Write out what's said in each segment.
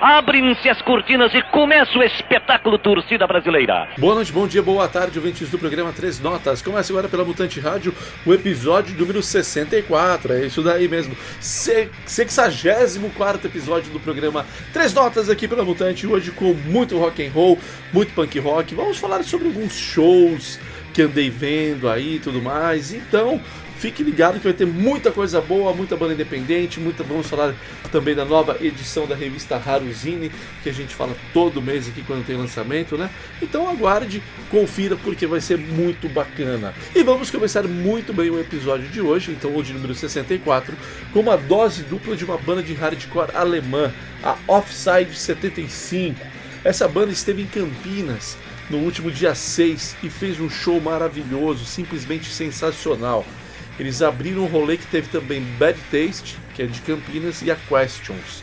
Abrem-se as cortinas e começa o espetáculo Torcida Brasileira. Boa noite, bom dia, boa tarde, ouvintes do programa Três Notas. Começa agora pela Mutante Rádio o episódio número 64. É isso daí mesmo. Se 64 episódio do programa Três Notas aqui pela Mutante. Hoje com muito rock and roll, muito punk rock. Vamos falar sobre alguns shows que andei vendo aí e tudo mais. Então, Fique ligado que vai ter muita coisa boa, muita banda independente, muita. Vamos falar também da nova edição da revista Haruzine, que a gente fala todo mês aqui quando tem lançamento, né? Então aguarde, confira porque vai ser muito bacana. E vamos começar muito bem o episódio de hoje, então o de número 64, com uma dose dupla de uma banda de hardcore alemã, a Offside 75. Essa banda esteve em Campinas no último dia 6 e fez um show maravilhoso, simplesmente sensacional. Eles abriram um rolê que teve também Bad Taste, que é de Campinas, e a Questions.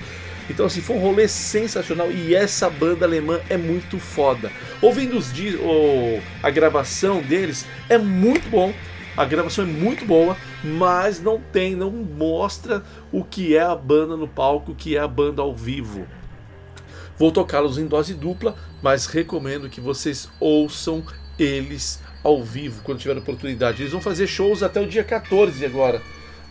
Então, assim, foi um rolê sensacional e essa banda alemã é muito foda. Ouvindo os oh, a gravação deles, é muito bom. A gravação é muito boa, mas não tem, não mostra o que é a banda no palco, o que é a banda ao vivo. Vou tocá-los em dose dupla, mas recomendo que vocês ouçam eles ao vivo quando tiver oportunidade. Eles vão fazer shows até o dia 14 agora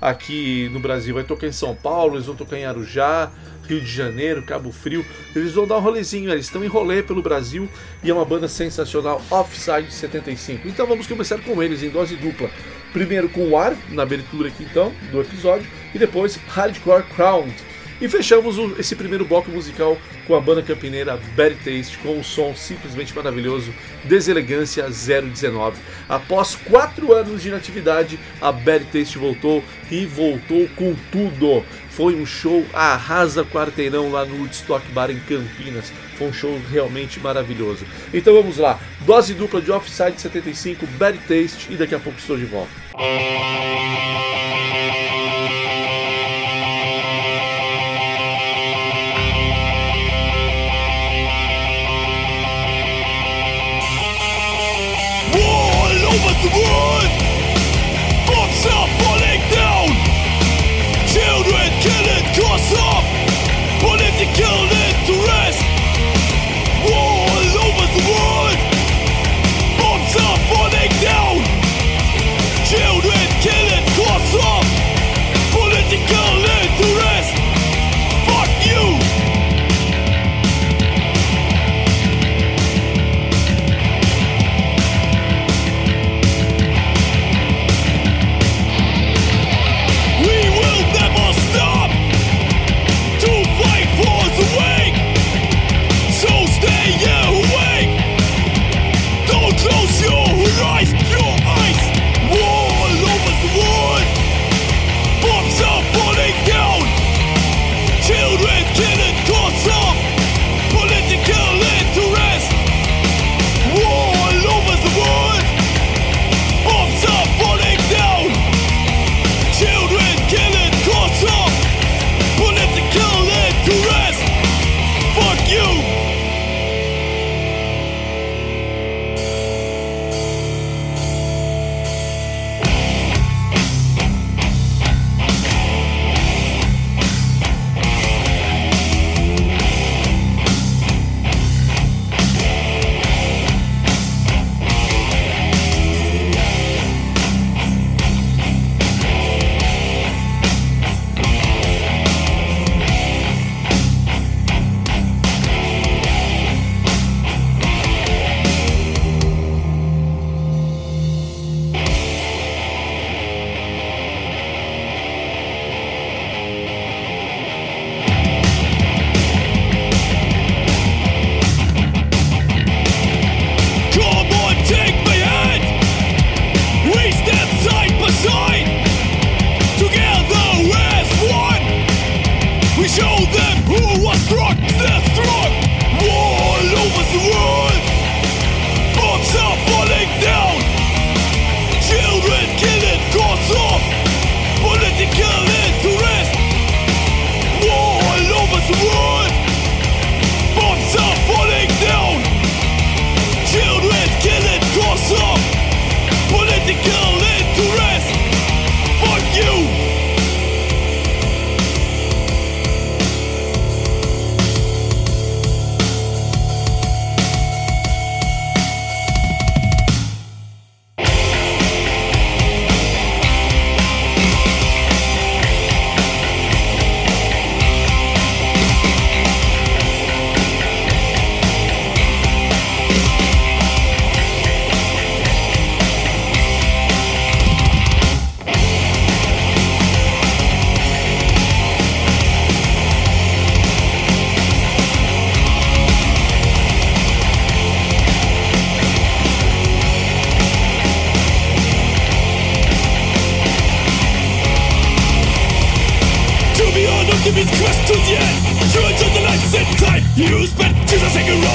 aqui no Brasil. Vai tocar em São Paulo, eles vão tocar em Arujá, Rio de Janeiro, Cabo Frio. Eles vão dar um rolezinho, eles estão em rolê pelo Brasil e é uma banda sensacional, Offside 75. Então vamos começar com eles em dose dupla. Primeiro com o Ar, na abertura aqui então, do episódio, e depois Hardcore Crowned e fechamos o, esse primeiro bloco musical com a banda campineira Bad Taste, com um som simplesmente maravilhoso, Deselegância 019. Após quatro anos de inatividade, a Bad Taste voltou e voltou com tudo. Foi um show arrasa quarteirão lá no Woodstock Bar em Campinas. Foi um show realmente maravilhoso. Então vamos lá, dose dupla de Offside 75, Bad Taste e daqui a pouco estou de volta.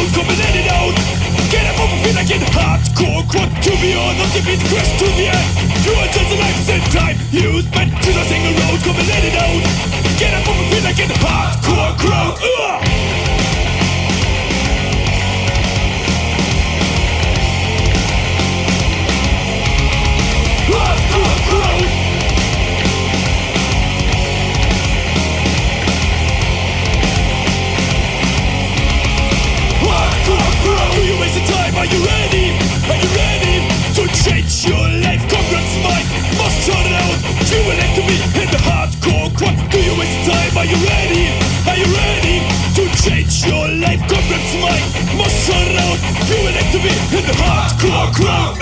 Road, and out. Get up off feet like in hardcore Quad to be on, not defeat, crash to the end You are just a life and time You spent to the single road, out. Get up off feet like in hardcore crowd Ugh! Are you ready? Are you ready to change your life? Congrats, in the hardcore quad. Do you waste time? Are you ready? Are you ready to change your life? Congrats, in the hardcore crowd.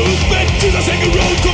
Back to the second road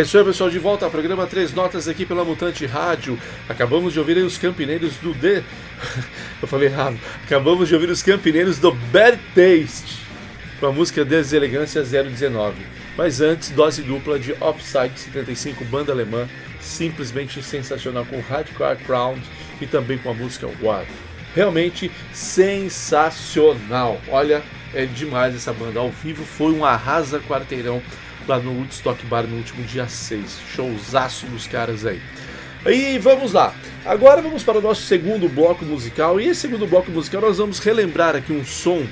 É isso aí, pessoal. De volta ao programa Três Notas aqui pela Mutante Rádio. Acabamos de ouvir os campineiros do D. Eu falei errado. Acabamos de ouvir os campineiros do Bad Taste com a música Deselegância 019. Mas antes, dose dupla de Offside 75, banda alemã, simplesmente sensacional com Hardcore Crown e também com a música War. Realmente sensacional. Olha, é demais essa banda. Ao vivo foi um arrasa quarteirão lá no Woodstock Bar no último dia 6. Showzaço dos caras aí. E vamos lá. Agora vamos para o nosso segundo bloco musical. E esse segundo bloco musical nós vamos relembrar aqui um som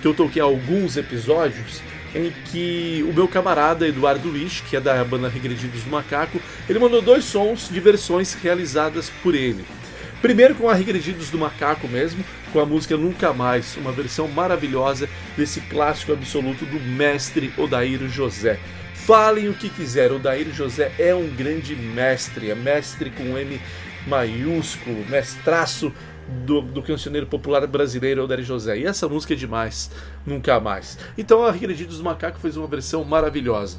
que eu toquei há alguns episódios em que o meu camarada Eduardo Wish, que é da banda Regredidos do Macaco, ele mandou dois sons de versões realizadas por ele. Primeiro com a Regredidos do Macaco mesmo, com a música Nunca Mais, uma versão maravilhosa desse clássico absoluto do mestre Odair José. Falem o que quiser, Odair José é um grande mestre, é mestre com M maiúsculo, mestraço do, do cancioneiro popular brasileiro Odair José. E essa música é demais, nunca mais. Então a Regredidos do Macaco fez uma versão maravilhosa.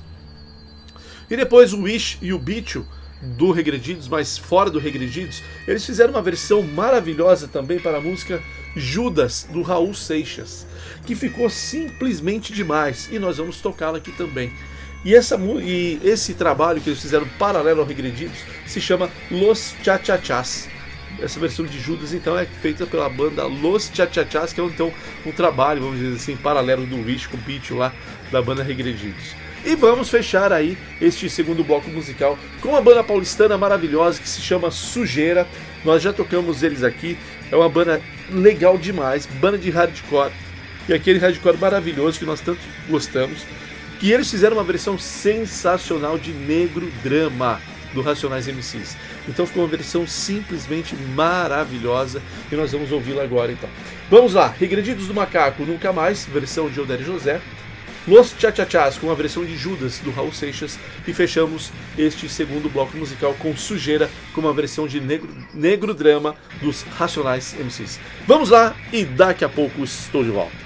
E depois o Wish e o Bicho do Regredidos, mas fora do Regredidos, eles fizeram uma versão maravilhosa também para a música Judas, do Raul Seixas, que ficou simplesmente demais, e nós vamos tocá-la aqui também. E, essa, e esse trabalho que eles fizeram paralelo ao Regredidos se chama Los Chachachás. Essa versão de Judas então é feita pela banda Los Chachachás, que é então um trabalho, vamos dizer assim, paralelo do Wish com o lá da banda Regredidos. E vamos fechar aí este segundo bloco musical com uma banda paulistana maravilhosa que se chama Sujeira. Nós já tocamos eles aqui. É uma banda legal demais, banda de hardcore. E aquele hardcore maravilhoso que nós tanto gostamos. Que eles fizeram uma versão sensacional de Negro Drama do Racionais MCs. Então ficou uma versão simplesmente maravilhosa e nós vamos ouvi-la agora então. Vamos lá, Regredidos do Macaco Nunca Mais, versão de Odair José. Los Chachachás com a versão de Judas do Raul Seixas e fechamos este segundo bloco musical com Sujeira com uma versão de Negro, negro Drama dos Racionais MCs. Vamos lá e daqui a pouco estou de volta.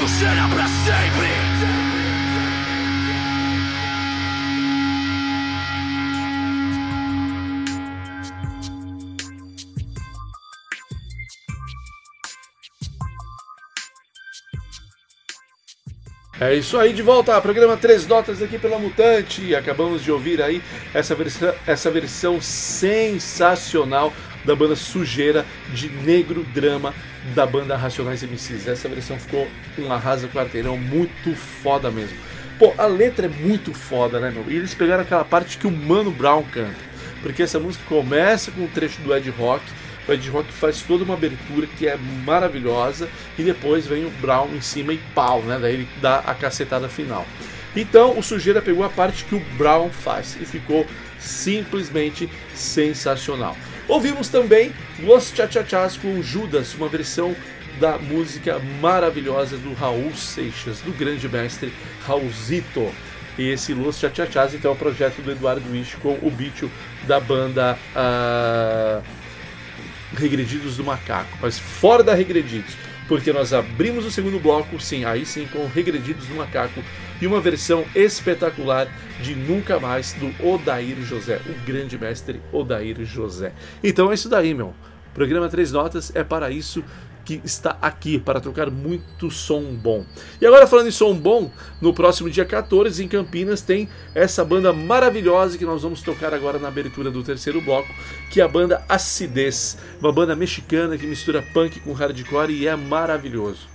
isso será pra sempre. É isso aí, de volta ao programa Três Notas aqui pela Mutante. Acabamos de ouvir aí essa versão, essa versão sensacional da banda Sujeira de Negro Drama da banda Racionais MCs. Essa versão ficou um arrasa quarteirão muito foda mesmo. Pô, a letra é muito foda, né, meu? E eles pegaram aquela parte que o Mano Brown canta. Porque essa música começa com um trecho do Ed Rock o Ed Rock faz toda uma abertura que é maravilhosa e depois vem o Brown em cima e pau, né? Daí ele dá a cacetada final. Então o Sujeira pegou a parte que o Brown faz e ficou simplesmente sensacional. Ouvimos também Los Chachachás com Judas, uma versão da música maravilhosa do Raul Seixas, do grande mestre Raulzito. E esse Los Chachachás então é o projeto do Eduardo Wish com o bicho da banda. Uh Regredidos do Macaco, mas fora da Regredidos, porque nós abrimos o segundo bloco, sim, aí sim, com Regredidos do Macaco e uma versão espetacular de Nunca Mais do Odair José, o grande mestre Odair José. Então é isso daí, meu. Programa Três Notas é para isso que está aqui para trocar muito som bom. E agora falando em som bom, no próximo dia 14 em Campinas tem essa banda maravilhosa que nós vamos tocar agora na abertura do terceiro bloco, que é a banda Acidez, uma banda mexicana que mistura punk com hardcore e é maravilhoso.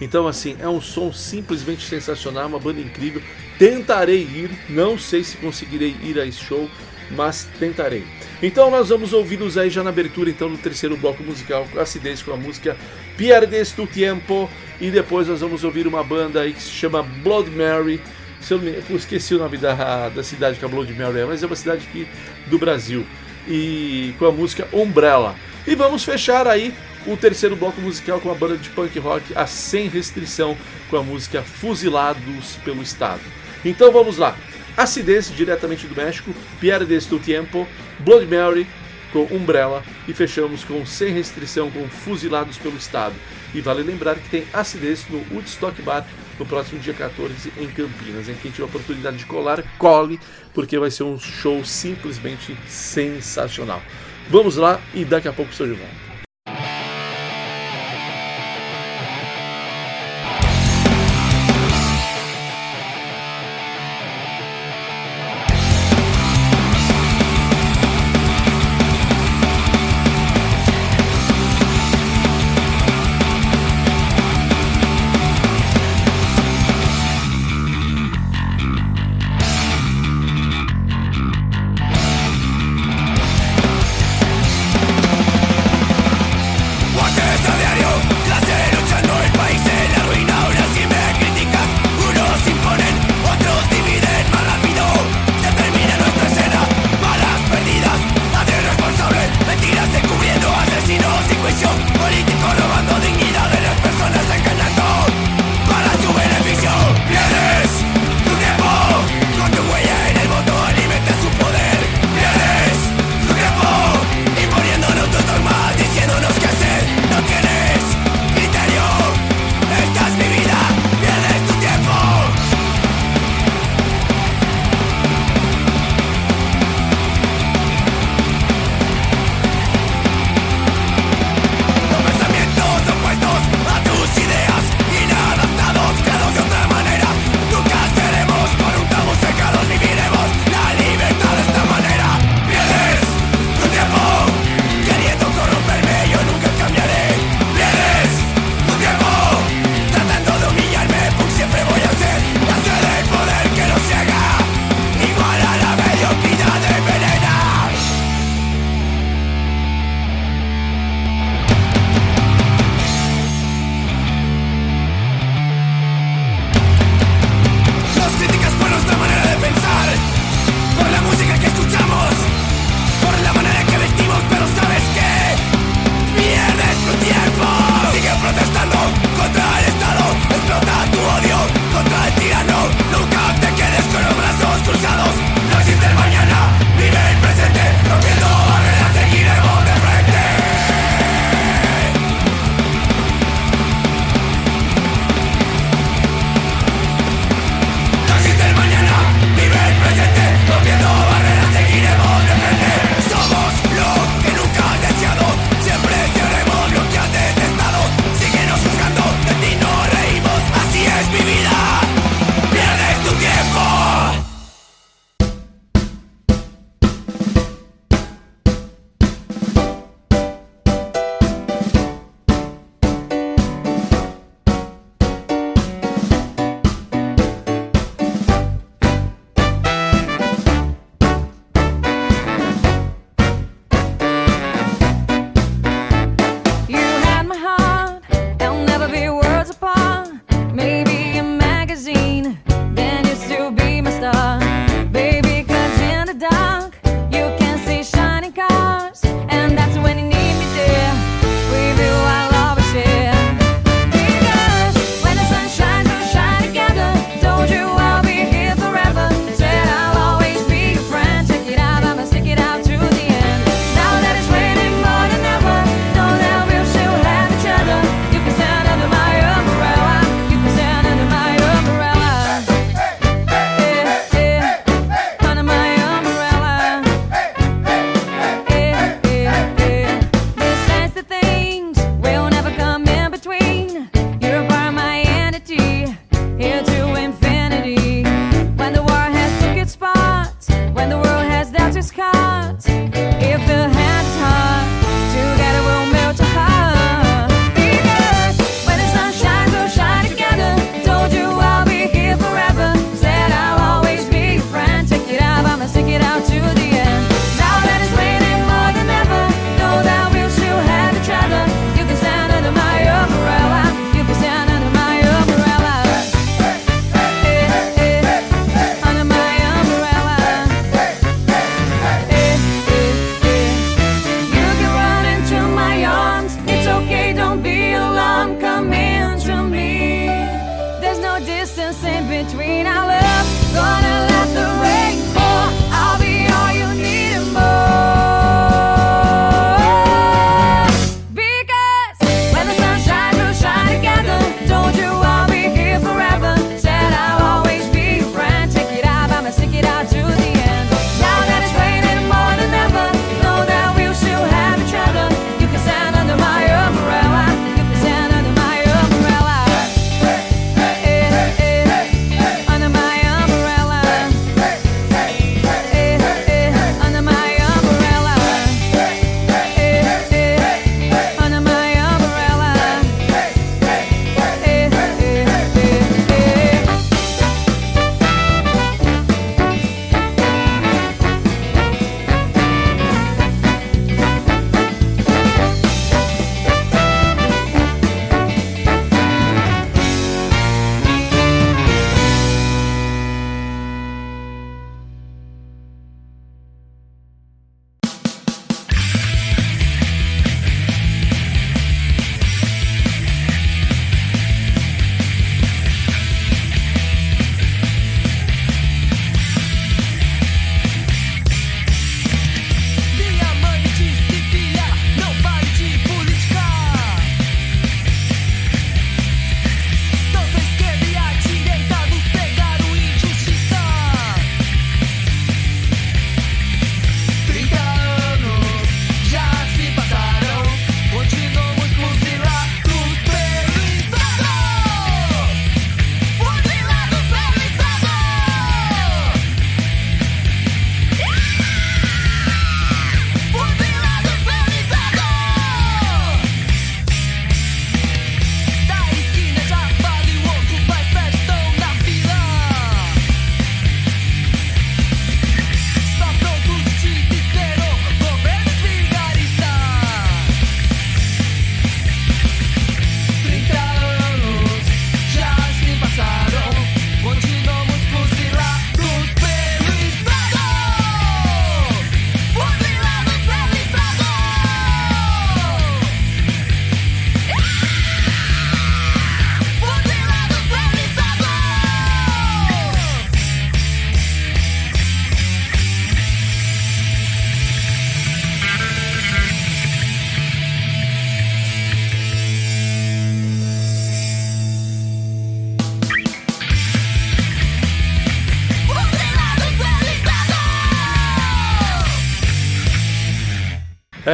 Então assim, é um som simplesmente sensacional, uma banda incrível. Tentarei ir, não sei se conseguirei ir a esse show, mas tentarei. Então nós vamos ouvi-los aí já na abertura então do terceiro bloco musical, acidez com a música Pierdes tu Tiempo e depois nós vamos ouvir uma banda aí que se chama Blood Mary. Se eu, me, eu esqueci o nome da, da cidade que a Blood Mary é, mas é uma cidade aqui do Brasil. E com a música Umbrella. E vamos fechar aí o terceiro bloco musical com a banda de punk rock a Sem Restrição com a música Fuzilados pelo Estado. Então vamos lá. Acidez, diretamente do México, Pierre de tu Tiempo, Blood Mary com Umbrella e fechamos com Sem Restrição com Fuzilados pelo Estado. E vale lembrar que tem Acidez no Woodstock Bar no próximo dia 14 em Campinas. Em quem tiver a oportunidade de colar, cole, porque vai ser um show simplesmente sensacional. Vamos lá e daqui a pouco estou de volta.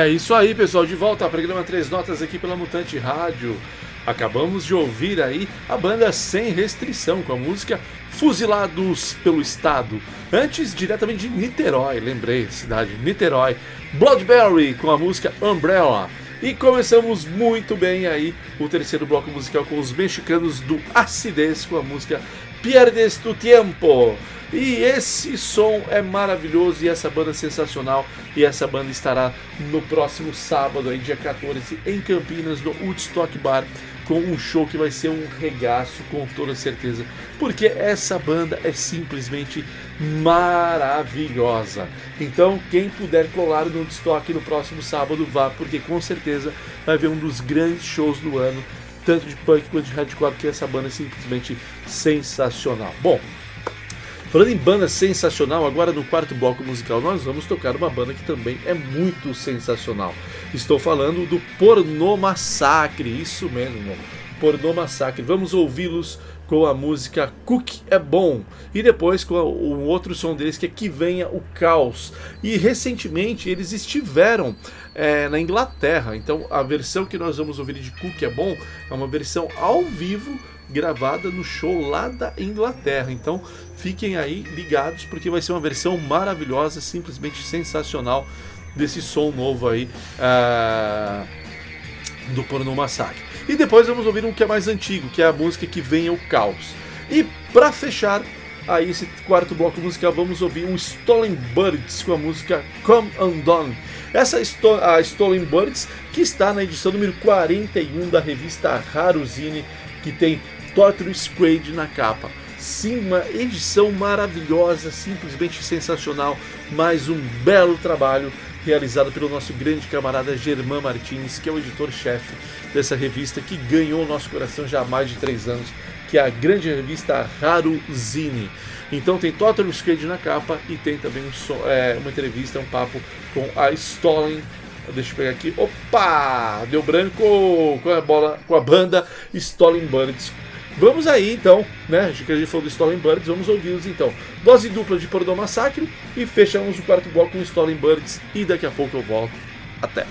É isso aí, pessoal. De volta ao programa Três Notas aqui pela Mutante Rádio. Acabamos de ouvir aí a banda Sem Restrição com a música Fuzilados pelo Estado. Antes, diretamente de Niterói, lembrei, cidade Niterói. Bloodberry com a música Umbrella. E começamos muito bem aí o terceiro bloco musical com os mexicanos do Acidez com a música Pierdes tu Tiempo. E esse som é maravilhoso e essa banda é sensacional. E essa banda estará no próximo sábado, aí, dia 14, em Campinas, no Woodstock Bar, com um show que vai ser um regaço, com toda certeza. Porque essa banda é simplesmente maravilhosa. Então, quem puder colar no Woodstock no próximo sábado, vá, porque com certeza vai ver um dos grandes shows do ano. Tanto de punk quanto de hardcore, porque essa banda é simplesmente sensacional. Bom, Falando em banda sensacional, agora no quarto bloco musical nós vamos tocar uma banda que também é muito sensacional. Estou falando do Pornô Massacre, isso mesmo, Pornô Massacre. Vamos ouvi-los com a música Cook é Bom e depois com o outro som deles que é Que Venha o Caos. E recentemente eles estiveram é, na Inglaterra, então a versão que nós vamos ouvir de Cook é Bom é uma versão ao vivo gravada no show lá da Inglaterra. Então fiquem aí ligados porque vai ser uma versão maravilhosa, simplesmente sensacional desse som novo aí uh, do Porno Massacre. E depois vamos ouvir um que é mais antigo, que é a música que vem o caos. E para fechar aí esse quarto bloco musical, vamos ouvir um Stolen Birds com a música Come Undone. Essa a Stolen Birds que está na edição número 41 da revista Haruzine, que tem Torture Squad na capa. Sim, uma edição maravilhosa, simplesmente sensacional. Mais um belo trabalho realizado pelo nosso grande camarada Germán Martins, que é o editor-chefe dessa revista que ganhou o nosso coração já há mais de três anos, que é a grande revista Haruzine. Então tem Total Squad na capa e tem também um, é, uma entrevista, um papo com a Stolen. Deixa eu pegar aqui. Opa! Deu branco com a bola, com a banda Stolen Birds Vamos aí então, né? Já que a gente falou do Stolen Birds, vamos ouvi-los então. Dose dupla de Pornô Massacre e fechamos o quarto bloco com Stolen Birds e daqui a pouco eu volto. Até.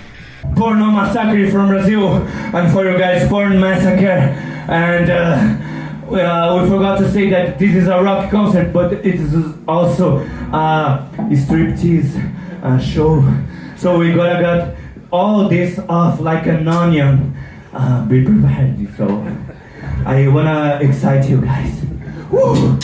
Porno Massacre from Brazil, and for you guys, Porn Massacre, and uh, uh, we forgot to say that this is a rock concert, but it is also a striptease uh, show. So we gotta get all this off like an onion. Uh, be prepared, so. I wanna excite you guys. Woo!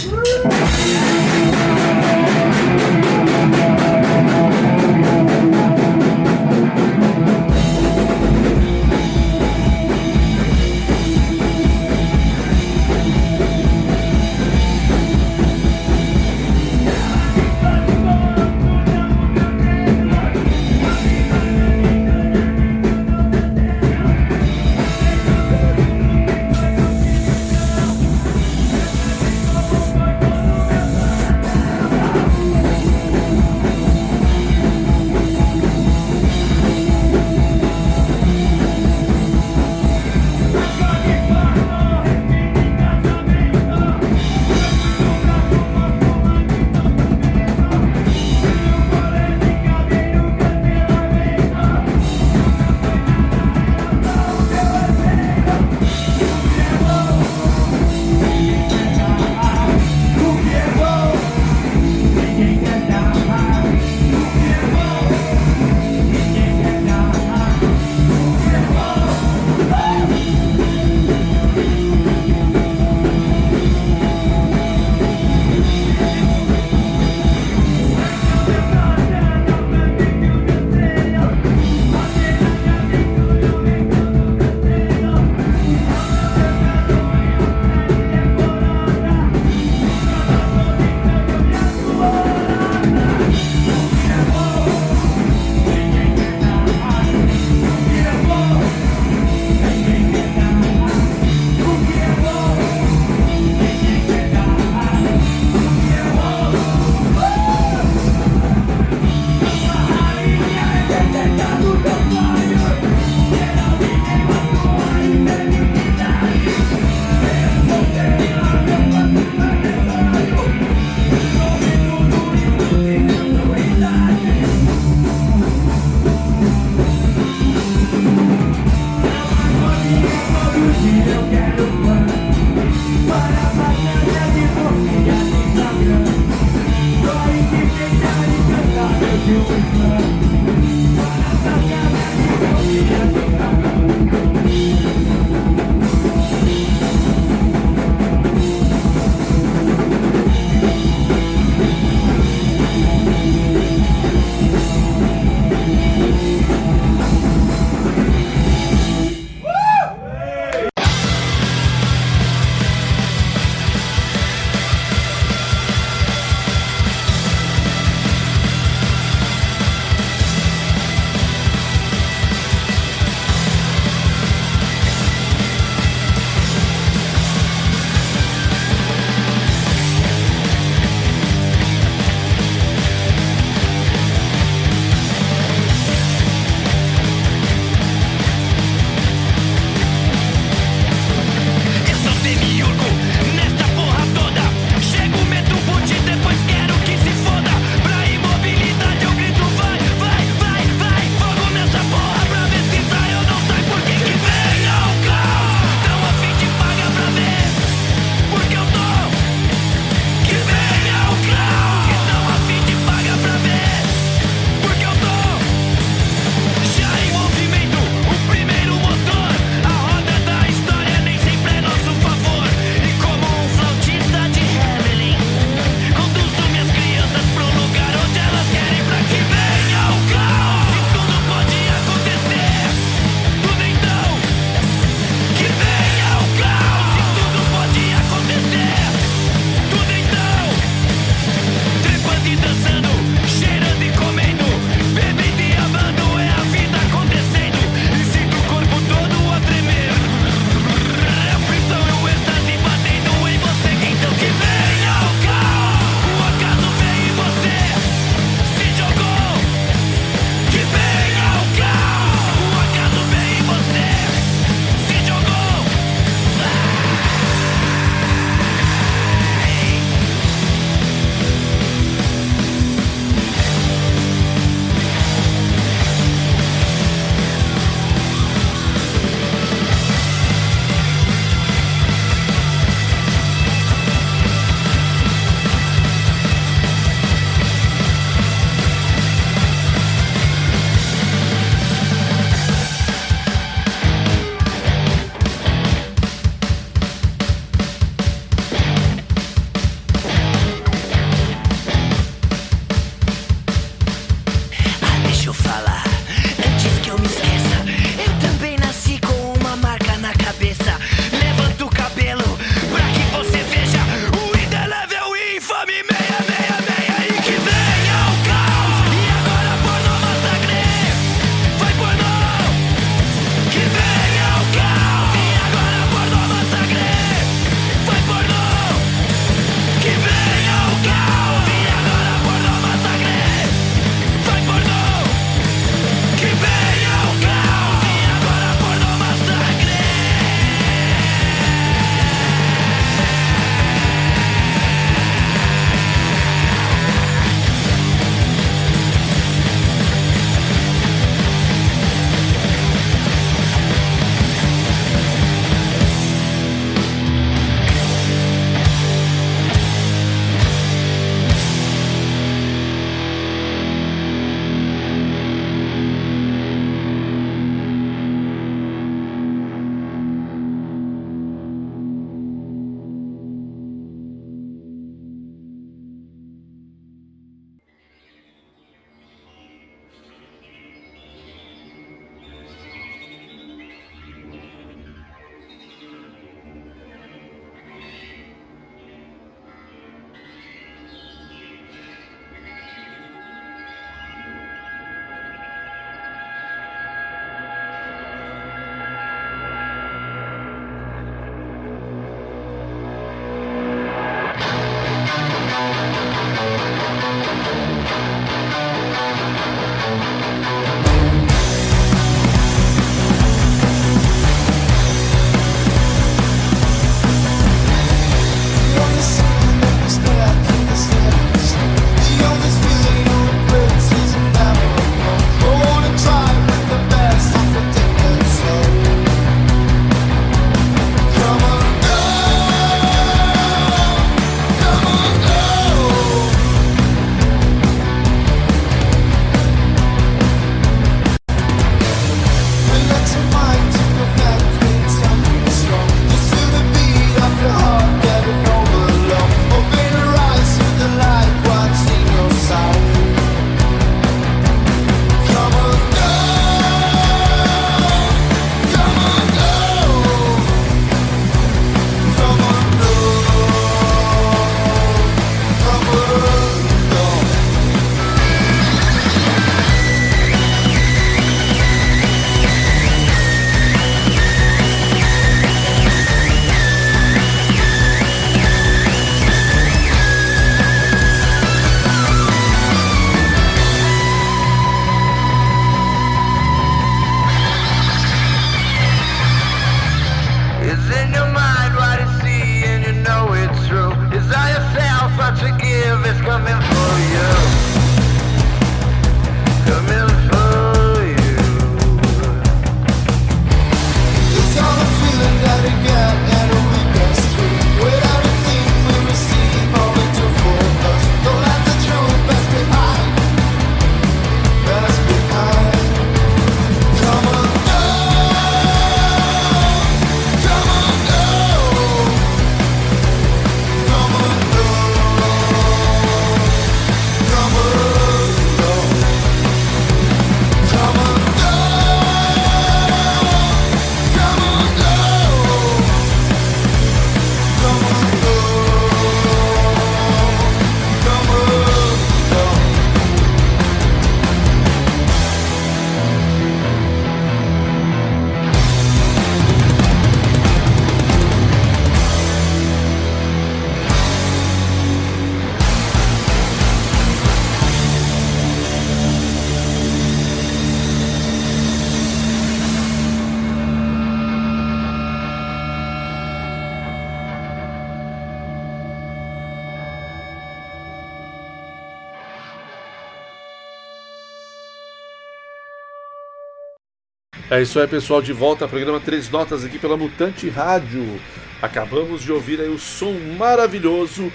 É isso aí, pessoal, de volta ao programa Três Notas aqui pela Mutante Rádio. Acabamos de ouvir aí o som maravilhoso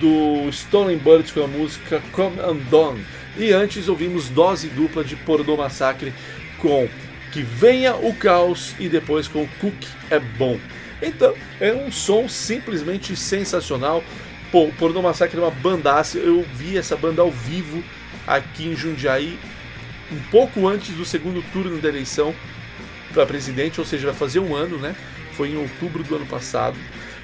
do Stolen Birds com a música Come Undone. E antes ouvimos dose dupla de Pornô Massacre com Que Venha o Caos e depois com Cook é Bom. Então, é um som simplesmente sensacional. Pô, Pornô Massacre é uma bandaça. Eu vi essa banda ao vivo aqui em Jundiaí um pouco antes do segundo turno da eleição para presidente, ou seja, vai fazer um ano, né? Foi em outubro do ano passado.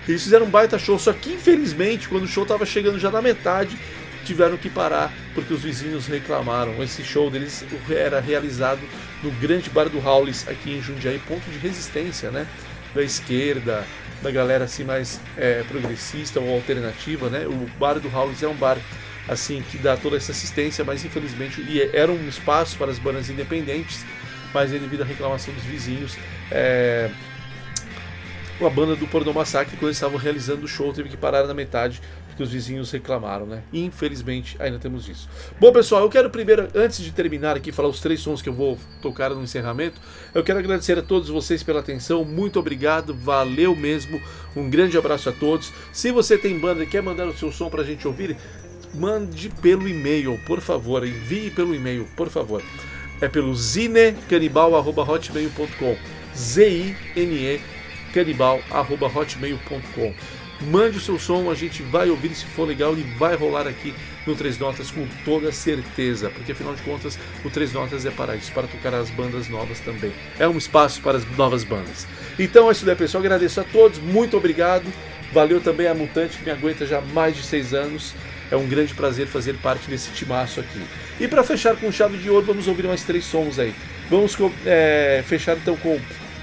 Eles fizeram um baita show, só que infelizmente, quando o show estava chegando já na metade, tiveram que parar porque os vizinhos reclamaram. Esse show deles era realizado no grande bar do Howlis aqui em Jundiaí, ponto de resistência, né? Da esquerda, da galera assim mais é, progressista ou alternativa, né? O bar do Howlis é um bar assim que dá toda essa assistência, mas infelizmente e era um espaço para as bandas independentes, mas devido à reclamação dos vizinhos, é, a banda do Pornô Massacre, quando eles estavam realizando o show, teve que parar na metade porque os vizinhos reclamaram, né? Infelizmente ainda temos isso. Bom, pessoal, eu quero primeiro, antes de terminar aqui, falar os três sons que eu vou tocar no encerramento. Eu quero agradecer a todos vocês pela atenção, muito obrigado, valeu mesmo. Um grande abraço a todos. Se você tem banda e quer mandar o seu som pra gente ouvir, mande pelo e-mail, por favor, envie pelo e-mail, por favor. É pelo zinecanibal.hotmail.com Z-I-N-E canibal.hotmail.com Mande o seu som, a gente vai ouvir se for legal e vai rolar aqui no Três Notas com toda certeza, porque afinal de contas o Três Notas é para isso, para tocar as bandas novas também. É um espaço para as novas bandas. Então é isso daí, pessoal. Agradeço a todos, muito obrigado. Valeu também a Mutante que me aguenta já há mais de seis anos. É um grande prazer fazer parte desse timaço aqui. E para fechar com chave de ouro, vamos ouvir mais três sons aí. Vamos é, fechar então com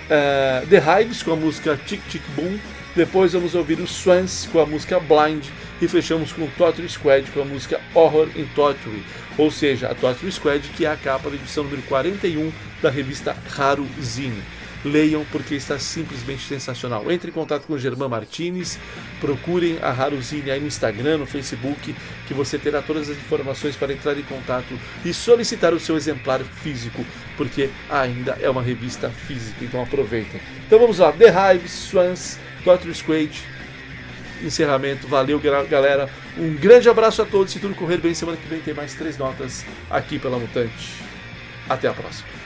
é, The Hives com a música Tic Tic Boom. Depois vamos ouvir os Swans com a música Blind. E fechamos com o Torture Squad com a música Horror in Torture. Ou seja, a Torture Squad que é a capa da edição número 41 da revista Raro Zine. Leiam porque está simplesmente sensacional. Entre em contato com o Germán Martinez, procurem a Haruzine aí no Instagram, no Facebook, que você terá todas as informações para entrar em contato e solicitar o seu exemplar físico, porque ainda é uma revista física, então aproveitem. Então vamos lá, The Hives, Swans, Torture Squad, encerramento. Valeu, galera. Um grande abraço a todos. Se tudo correr bem, semana que vem tem mais três notas aqui pela Mutante. Até a próxima.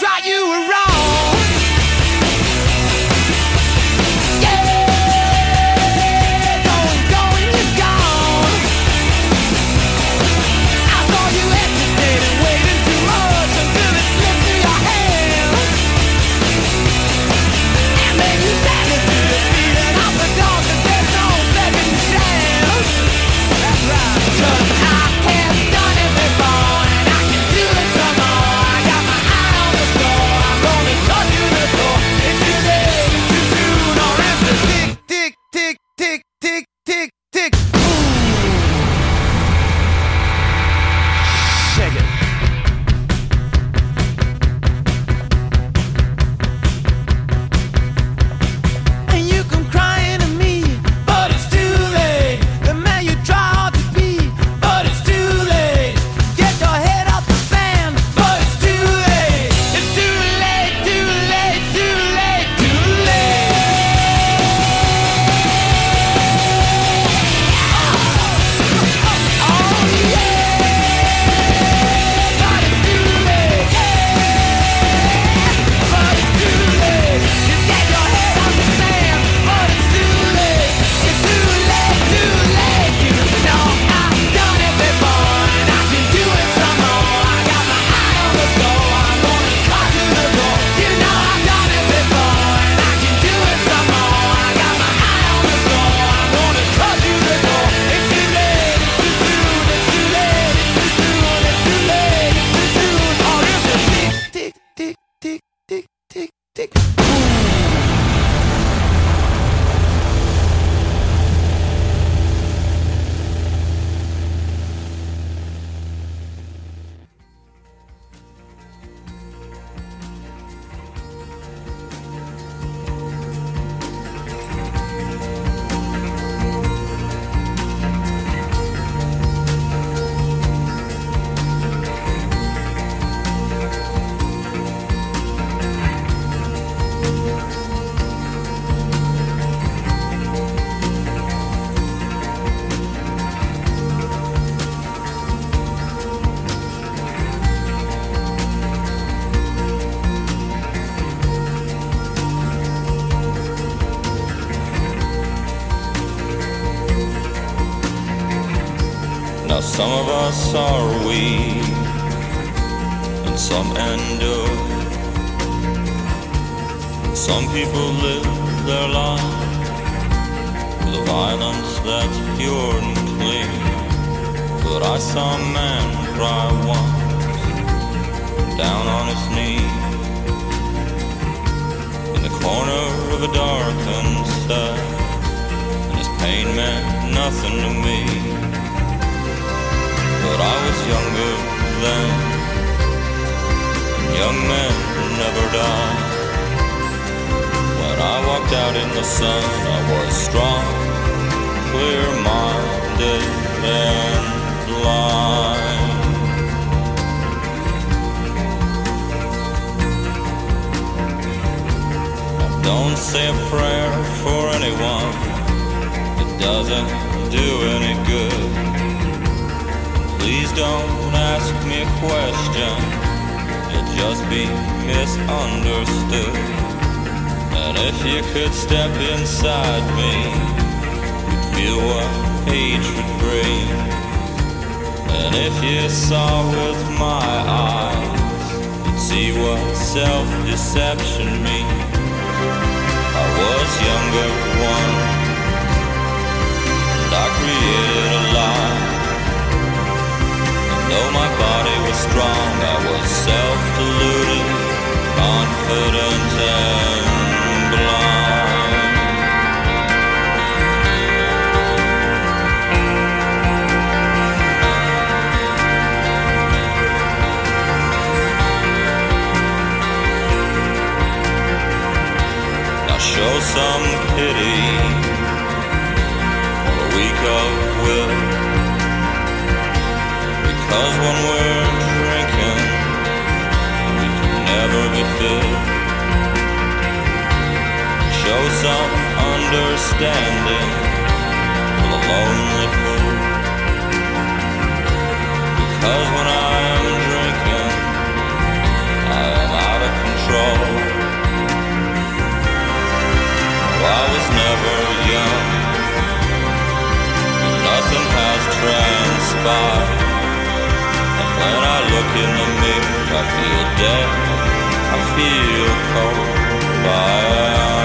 thought you were wrong. Us are weak, and some endure. Some people live their life with a violence that's pure and clean. But I saw a man cry once, down on his knee, in the corner of a darkened cell, and his pain meant nothing to me. But I was younger then, and young men never die. When I walked out in the sun, I was strong, clear minded, and blind. Now Don't say a prayer for anyone, it doesn't do any good. Please don't ask me a question, you'll just be misunderstood. And if you could step inside me, you'd feel what hatred brings. And if you saw with my eyes, you'd see what self-deception means. I was younger once, and I created a lie. Though my body was strong, I was self-deluded, confident and blind. Now show some pity for the weak of will. Because when we're drinking, we can never be filled. Show some understanding for the lonely fool. Because when I'm drinking, I am out of control. I was never young. Nothing has transpired. When I look in the mirror, I feel dead. I feel cold. I